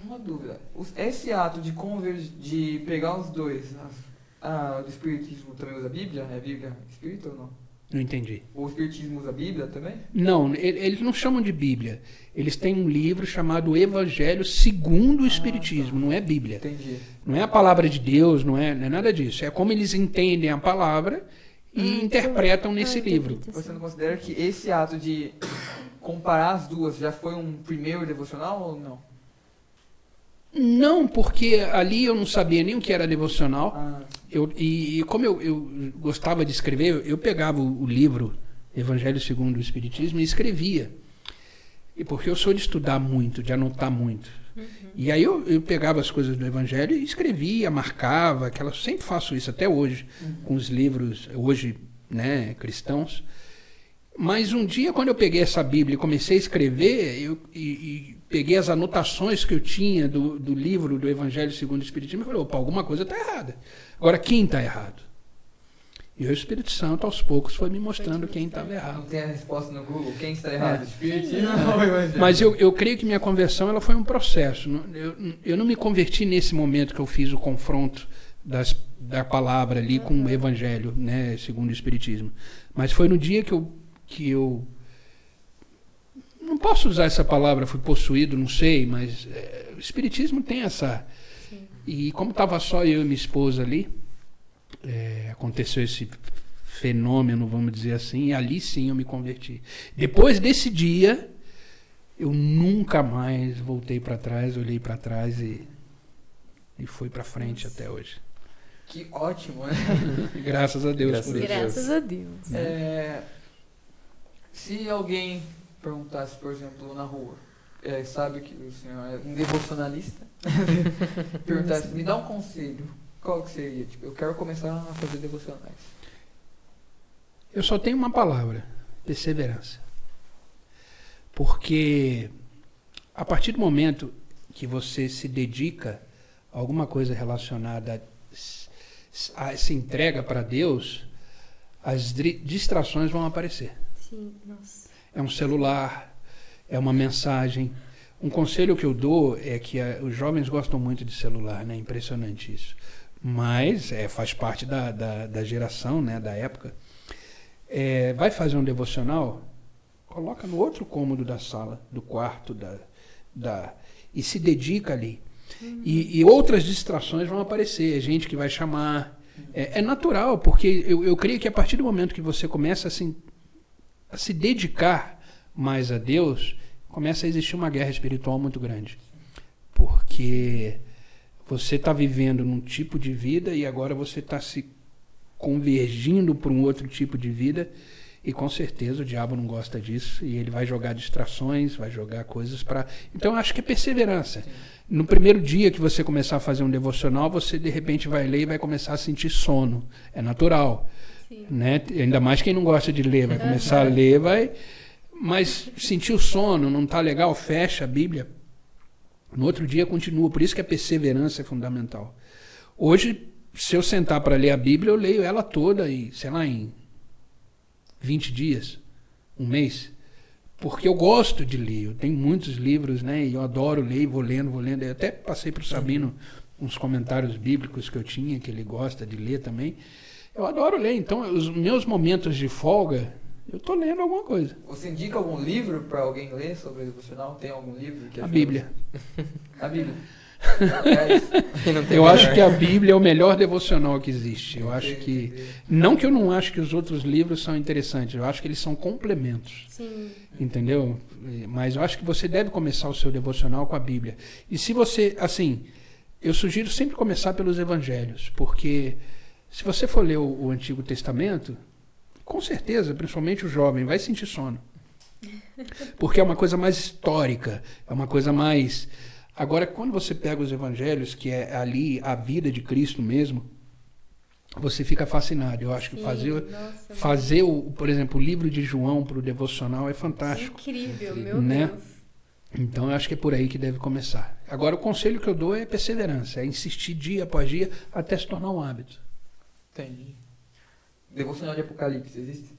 Uma dúvida. Esse ato de conver... de pegar os dois, as- ah, do Espiritismo também usa a Bíblia? É Bíblia Espírito ou não? Não entendi. O Espiritismo usa a Bíblia também? Não, eles não chamam de Bíblia. Eles têm um livro chamado Evangelho segundo o Espiritismo, não é Bíblia. Entendi. Não é a palavra de Deus, não é, não é nada disso. É como eles entendem a palavra e Ah, interpretam Ah, nesse entendi, livro. tá Você não considera que esse ato de (coughs) comparar as duas já foi um primeiro devocional ou não? Não, porque ali eu não sabia nem o que era devocional. Ah, Eu, e, e como eu, eu gostava de escrever, eu, pegava o, o livro Evangelho segundo o Espiritismo e escrevia. E porque eu sou de estudar muito, de anotar muito. E aí eu, eu pegava as coisas do Evangelho e escrevia, marcava, aquela, sempre faço isso até hoje, com os livros, hoje, né, cristãos. Mas um dia, quando eu peguei essa Bíblia e comecei a escrever, eu, e, e peguei as anotações que eu tinha do, do livro do Evangelho segundo o Espiritismo, eu falei, opa, alguma coisa está errada. Agora, quem está errado? E o Espírito Santo, aos poucos, foi me mostrando quem estava não errado. tem a resposta no Google. Quem está errado? Espiritismo ou Evangelho? Mas eu, eu creio que minha conversão ela foi um processo. Não- Eu, eu não me converti nesse momento que eu fiz o confronto das, da palavra ali com o Evangelho, né, segundo o Espiritismo. Mas foi no dia que eu, que eu não posso usar essa palavra, fui possuído, não sei, mas é, o Espiritismo tem essa. E como estava só eu e minha esposa ali, é, aconteceu esse fenômeno, vamos dizer assim, e ali sim eu me converti. Depois desse dia, eu nunca mais voltei para trás, olhei para trás e, e fui para frente até hoje. Que ótimo, né? (laughs) Graças a Deus Graças por a isso. Graças a Deus. É, se alguém perguntasse, por exemplo, na rua, é, sabe que o senhor é um devocionalista, (laughs) perguntasse, me dá um conselho, qual que seria? Tipo, eu quero começar a fazer devocionais. Eu só tenho uma palavra: perseverança. Porque a partir do momento que você se dedica a alguma coisa relacionada a, a se entrega para Deus, as distrações vão aparecer. Sim, nossa. É um celular, é uma mensagem. Um conselho que eu dou é que eh, os jovens gostam muito de celular, né? Impressionante isso. Mas é, faz parte da, da, da geração, né? Da época. É, vai fazer um devocional, coloca no outro cômodo da sala, do quarto, da, da e se dedica ali. E, e outras distrações vão aparecer, é gente que vai chamar. É, é natural, porque eu, eu creio que a partir do momento que você começa a se, a se dedicar mais a Deus, começa a existir uma guerra espiritual muito grande. Porque você está vivendo num tipo de vida e agora você está se convergindo para um outro tipo de vida. E com certeza o diabo não gosta disso e ele vai jogar distrações, vai jogar coisas para. Então eu acho que é perseverança. No primeiro dia que você começar a fazer um devocional, você de repente vai ler e vai começar a sentir sono. É natural. Sim. Né? Ainda mais quem não gosta de ler, vai começar a ler, vai. Mas sentir o sono, não está legal, fecha a Bíblia. No outro dia continua. Por isso que a perseverança é fundamental. Hoje, se eu sentar para ler a Bíblia, eu leio ela toda e, sei lá, em 20 dias, um mês. Porque eu gosto de ler. Eu tenho muitos livros, né? E eu adoro ler, vou lendo, vou lendo. Eu até passei para o Sabino uns comentários bíblicos que eu tinha, que ele gosta de ler também. Eu adoro ler. Então, os meus momentos de folga, eu estou lendo alguma coisa. Você indica algum livro para alguém ler sobre devocional? Tem algum livro? Que A ajuda Bíblia. A Bíblia. (laughs) Eu melhor. acho que a Bíblia é o melhor devocional que existe. Eu acho que. Não que eu não acho que os outros livros são interessantes, eu acho que eles são complementos. Sim. Entendeu? Mas eu acho que você deve começar o seu devocional com a Bíblia. E se você, assim, eu sugiro sempre começar pelos evangelhos, porque se você for ler o, o Antigo Testamento, com certeza, principalmente o jovem, vai sentir sono. Porque é uma coisa mais histórica, é uma coisa mais. Agora, quando você pega os evangelhos, que é ali a vida de Cristo mesmo, você fica fascinado. Eu acho que Sim, fazer, nossa, fazer o, por exemplo, o livro de João para o devocional é fantástico. Incrível, meu Né? Deus. Então eu acho que é por aí que deve começar. Agora o conselho que eu dou é perseverança, é insistir dia após dia até se tornar um hábito. entendi. Devocional de Apocalipse, existe?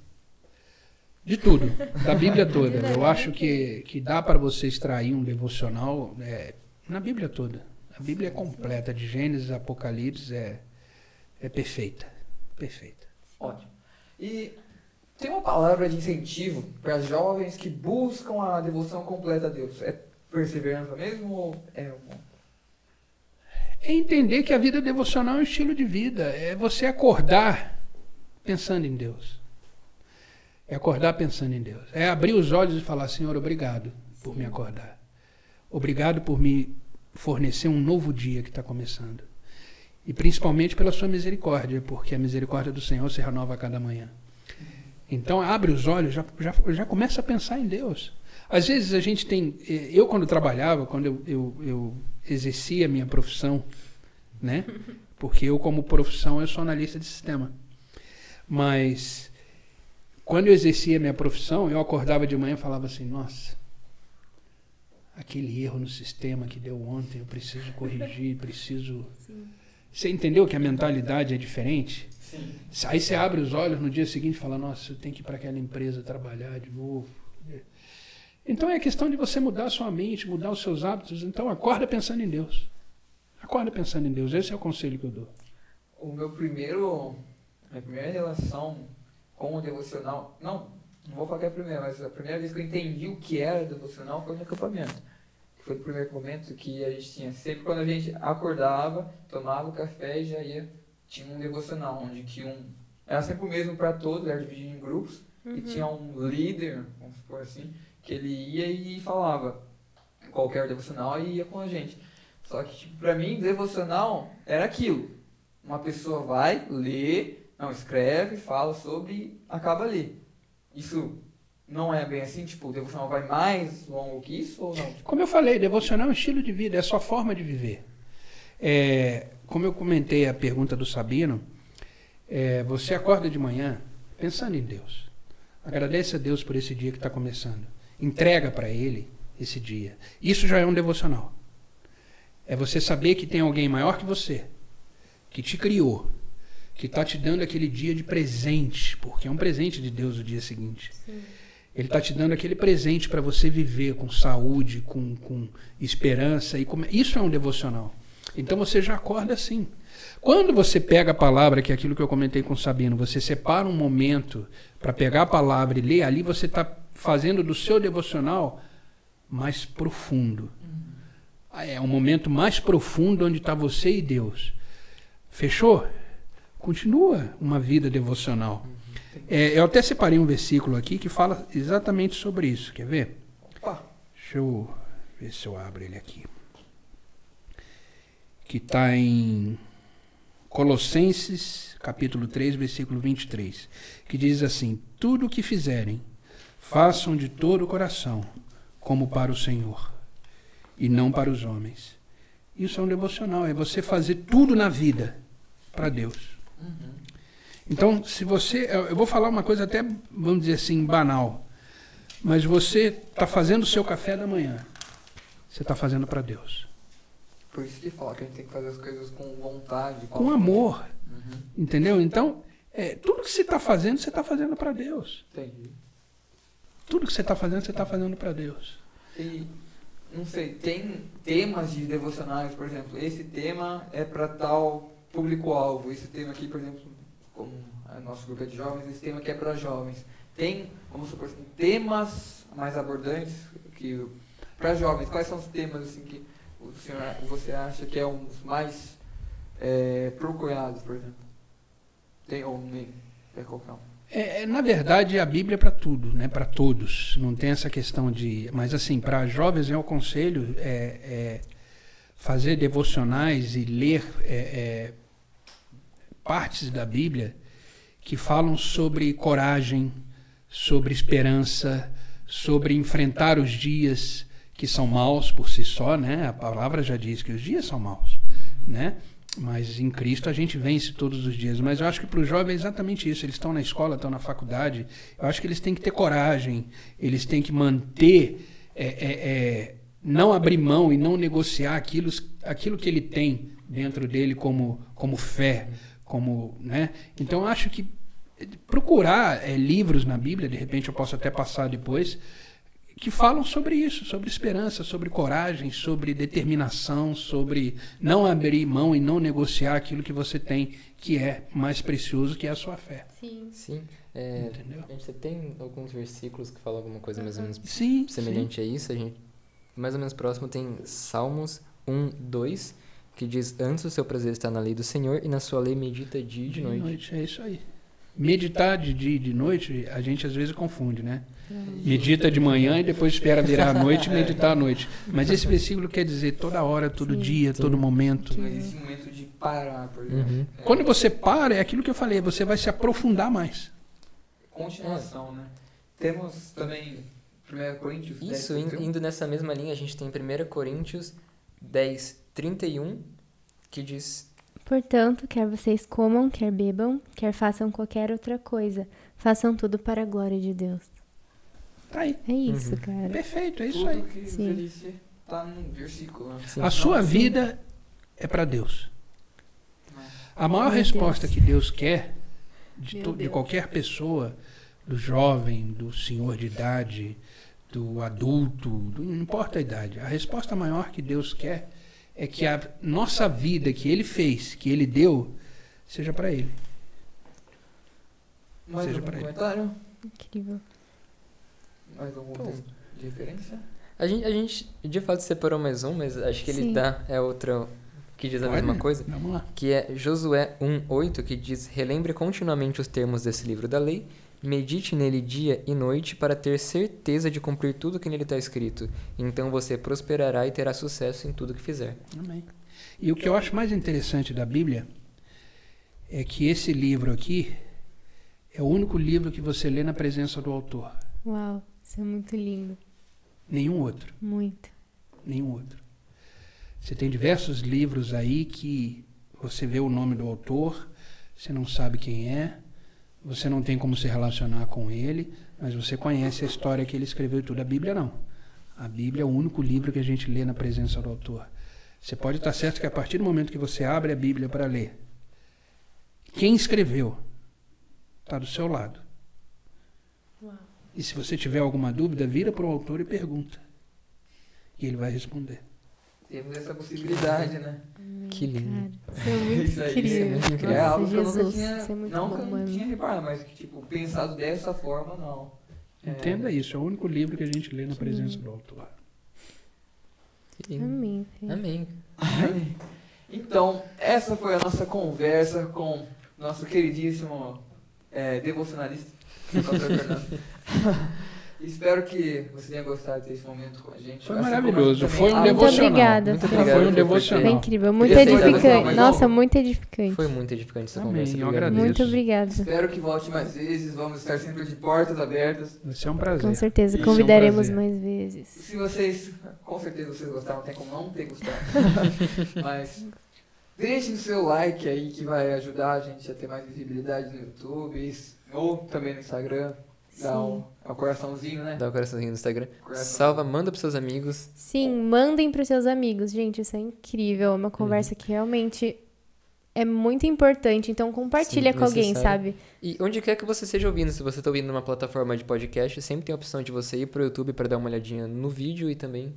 De tudo, da Bíblia toda. Eu acho que, que dá para você extrair um devocional é, na Bíblia toda. A Bíblia é completa, de Gênesis a Apocalipse, é, é perfeita. Perfeita. Ótimo. E tem uma palavra de incentivo para jovens que buscam a devoção completa a Deus. É perseverança mesmo ou é um... É entender que a vida devocional é um estilo de vida. É você acordar pensando em Deus. É acordar pensando em Deus. É abrir os olhos e falar, Senhor, obrigado por me acordar. Obrigado por me fornecer um novo dia que está começando. E principalmente pela sua misericórdia, porque a misericórdia do Senhor se renova a cada manhã. Então abre os olhos, já, já, já começa a pensar em Deus. Às vezes a gente tem. eh, Eu, quando trabalhava, quando eu, eu, eu exercia a minha profissão, né? Porque eu, como profissão, eu sou analista de sistema. Mas quando eu exercia a minha profissão, eu acordava de manhã e falava assim: nossa, aquele erro no sistema que deu ontem, eu preciso corrigir, preciso. Você entendeu que a mentalidade é diferente? Sim. Aí você abre os olhos no dia seguinte e fala: Nossa, eu tenho que ir para aquela empresa trabalhar de novo. Então é questão de você mudar a sua mente, mudar os seus hábitos. Então acorda pensando em Deus. Acorda pensando em Deus. Esse é o conselho que eu dou. O meu primeiro... Minha primeira relação com o devocional... Não, não vou falar que é a primeira, mas a primeira vez que eu entendi o que era devocional foi no acampamento. Foi o primeiro momento que a gente tinha, sempre quando a gente acordava, tomava o café e já ia, tinha um devocional, onde que um, era sempre o mesmo para todos, era dividido em grupos, e tinha um líder, vamos supor assim, que ele ia e falava qualquer devocional e ia com a gente. Só que, tipo, pra mim, devocional era aquilo. Uma pessoa vai, lê, não, escreve, fala sobre acaba ali. Isso não é bem assim, tipo, o devocional vai mais longo que isso ou não? Como eu falei, devocional é um estilo de vida, é sua forma de viver. É, como eu comentei a pergunta do Sabino, é, você acorda de manhã pensando em Deus. Agradece a Deus por esse dia que está começando. Entrega para Ele esse dia. Isso já é um devocional. É você saber que tem alguém maior que você, que te criou, que está te dando aquele dia de presente, porque é um presente de Deus o dia seguinte. Ele está te dando aquele presente para você viver com saúde, com, com esperança. e com... Isso é um devocional. Então você já acorda assim. Quando você pega a palavra, que é aquilo que eu comentei com o Sabino, você separa um momento para pegar a palavra e ler, ali você está fazendo do seu devocional mais profundo. É um momento mais profundo onde está você e Deus. Fechou? Continua uma vida devocional. É, eu até separei um versículo aqui que fala exatamente sobre isso. Quer ver? Opa, Deixa eu ver se eu abro ele aqui. Que está em Colossenses, capítulo 3, versículo 23. Que diz assim: Tudo o que fizerem, façam de todo o coração, como para o Senhor, e não para os homens. Isso é um devocional, é você fazer tudo na vida para Deus. Então, se você. Eu vou falar uma coisa até, vamos dizer assim, banal. Mas você está fazendo o seu café da manhã. Você está fazendo para Deus. por isso que fala que a gente tem que fazer as coisas com vontade. Com amor. Entendeu? Então, é, tudo que você está fazendo, você está fazendo para Deus. Entendi. Tudo que você está fazendo, você está fazendo para Deus. E, não sei, tem temas de devocionais, por exemplo, esse tema é para tal público-alvo, esse tema aqui, por exemplo, como o nosso grupo é de jovens, esse tema aqui é para jovens. Tem, vamos supor assim, temas mais abordantes que para jovens, quais são os temas assim que o senhor, você acha que é um dos mais é, procurados, por exemplo? Tem ou nem? Quer colocar um? É, é, na verdade, a Bíblia é para tudo, né? Para todos. Não tem essa questão de. Mas assim, para jovens eu aconselho é, é fazer devocionais e ler é, é, partes da Bíblia que falam sobre coragem, sobre esperança, sobre enfrentar os dias que são maus por si só, né? A palavra já diz que os dias são maus, né? Mas em Cristo a gente vence todos os dias. Mas eu acho que para os jovens é exatamente isso. Eles estão na escola, estão na faculdade. Eu acho que eles têm que ter coragem. Eles têm que manter, é, é, é, não abrir mão e não negociar aquilo, aquilo que ele tem dentro dele como, como fé, como, né? Então eu acho que procurar é, livros na Bíblia, de repente eu posso até passar depois, que falam sobre isso, sobre esperança, sobre coragem, sobre determinação, sobre não abrir mão e não negociar aquilo que você tem, que é mais precioso, que é a sua fé. Sim. Sim. É, Entendeu? a gente tem alguns versículos que falam alguma coisa mais ou menos Sim, semelhante a isso. A gente, mais ou menos próximo tem Salmos 1, 2, que diz: Antes o seu prazer está na lei do Senhor e na sua lei medita dia e de noite. É isso aí. Meditar de dia e de noite, a gente às vezes confunde, né? Medita de manhã e depois espera virar à noite e meditar à noite. Mas esse versículo quer dizer toda hora, todo Sim. dia, todo momento. Não existe momento de parar, por exemplo. Uhum. É, Quando você para, é aquilo que eu falei, você vai se aprofundar mais. Continuação, né? Temos também 1 Coríntios 10, Isso, 31. indo nessa mesma linha, a gente tem 1 Coríntios 10, 31, que diz: Portanto, quer vocês comam, quer bebam, quer façam qualquer outra coisa, façam tudo para a glória de Deus. Tá aí. É isso, Uhum. cara. Perfeito, é isso Tudo aí. que Sim. tá num versículo. Sim. A sua vida é para Deus. A maior Meu resposta Deus. que Deus quer de, to- de Deus. qualquer pessoa, do jovem, do senhor de idade, do adulto, do- não importa a idade, a resposta maior que Deus quer é que a nossa vida que Ele fez, que Ele deu, seja para Ele. Mais Seja pra ele. comentário? Incrível. Mais algum texto de referência? A gente, a gente de fato separou mais um, mas acho que ele Sim. dá é outra que diz a Pode? mesma coisa. Vamos lá. que é Josué 1:8, que diz: "Relembre continuamente os termos desse livro da lei, medite nele dia e noite para ter certeza de cumprir tudo que nele está escrito. Então você prosperará e terá sucesso em tudo que fizer." Amém. E o que eu acho mais interessante da Bíblia é que esse livro aqui é o único livro que você lê na presença do autor. Uau, isso é muito lindo. Nenhum outro. Muito. Nenhum outro. Você tem diversos livros aí que você vê o nome do autor, você não sabe quem é, você não tem como se relacionar com ele, mas você conhece a história que ele escreveu e tudo. A Bíblia não. A Bíblia é o único livro que a gente lê na presença do autor. Você pode estar certo que a partir do momento que você abre a Bíblia para ler, quem escreveu está do seu lado. E se você tiver alguma dúvida, vira para o autor e pergunta. E ele vai responder. Temos essa possibilidade, né? Que lindo. Cara, isso é (laughs) muito Isso aí, incrível. isso é muito incrível. É Nossa, algo que eu nunca tinha, é não bom, que eu não tinha reparado, mas que, tipo, pensado dessa forma, não. É, Entenda isso, é o único livro que a gente lê na presença do lindo. Amém. Fê. Amém. Então, essa foi a nossa conversa com nosso queridíssimo é, devocionalista, (laughs) Pastor Fernando. (laughs) Espero que você tenha gostado desse momento com a gente. Foi Assim maravilhoso, foi um Ah, Muito devocional. obrigada. Muito Fê. obrigado. Foi um devocional. Foi incrível, muito edificante. Nossa, muito edificante. Foi muito edificante essa Amém, conversa. obrigado. agradeço. Muito obrigada. Espero que volte mais vezes. Vamos estar sempre de portas abertas. Vai ser um prazer. Com certeza, Isso é um convidaremos mais vezes. Se vocês, com certeza vocês gostaram, não tem como não ter gostado. (laughs) Mas deixem o seu like aí que vai ajudar a gente a ter mais visibilidade no YouTube isso- ou também no Instagram. Dá um, é um coraçãozinho, né? Dá o coraçãozinho no Instagram. Coração. Salva, manda pros seus amigos. Sim, mandem para seus amigos. Gente, isso é incrível. É uma conversa que realmente é muito importante. Então, compartilha Sim, com alguém, sabe? E onde quer que você esteja ouvindo, se você está ouvindo numa plataforma de podcast, sempre tem a opção de você ir pro YouTube para dar uma olhadinha no vídeo e também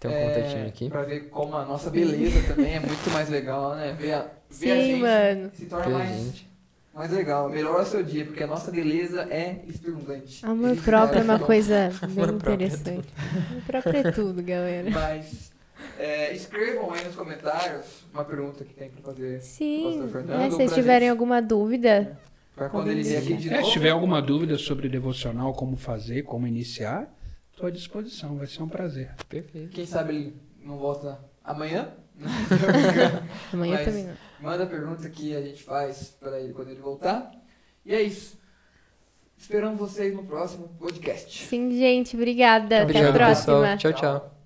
tem um É, contatinho aqui. Pra ver como a nossa beleza também é muito mais legal, né? Ver a, ver a Sim, gente mano. se torna Ver a mais, gente. Mais legal. Melhora o seu dia, porque a nossa beleza é espeluznante. Amor próprio é uma (laughs) coisa bem Amor é interessante. Amor próprio é tudo, galera. Mas é, escrevam aí nos comentários uma pergunta que tem pra fazer Sim, Pastor Fernando, né, se vocês tiverem gente. alguma dúvida, pra quando ele vier aqui de É, novo. se tiver alguma dúvida sobre devocional, como fazer, como iniciar, estou à disposição, vai ser um prazer. Perfeito. Quem sabe ele não volta amanhã? (laughs) amanhã Mas- também não. Manda a pergunta que a gente faz pra ele quando ele voltar. E é isso. Esperamos vocês no próximo podcast. Sim, gente, obrigada. Até a Obrigado, próxima. pessoal. Tchau, tchau.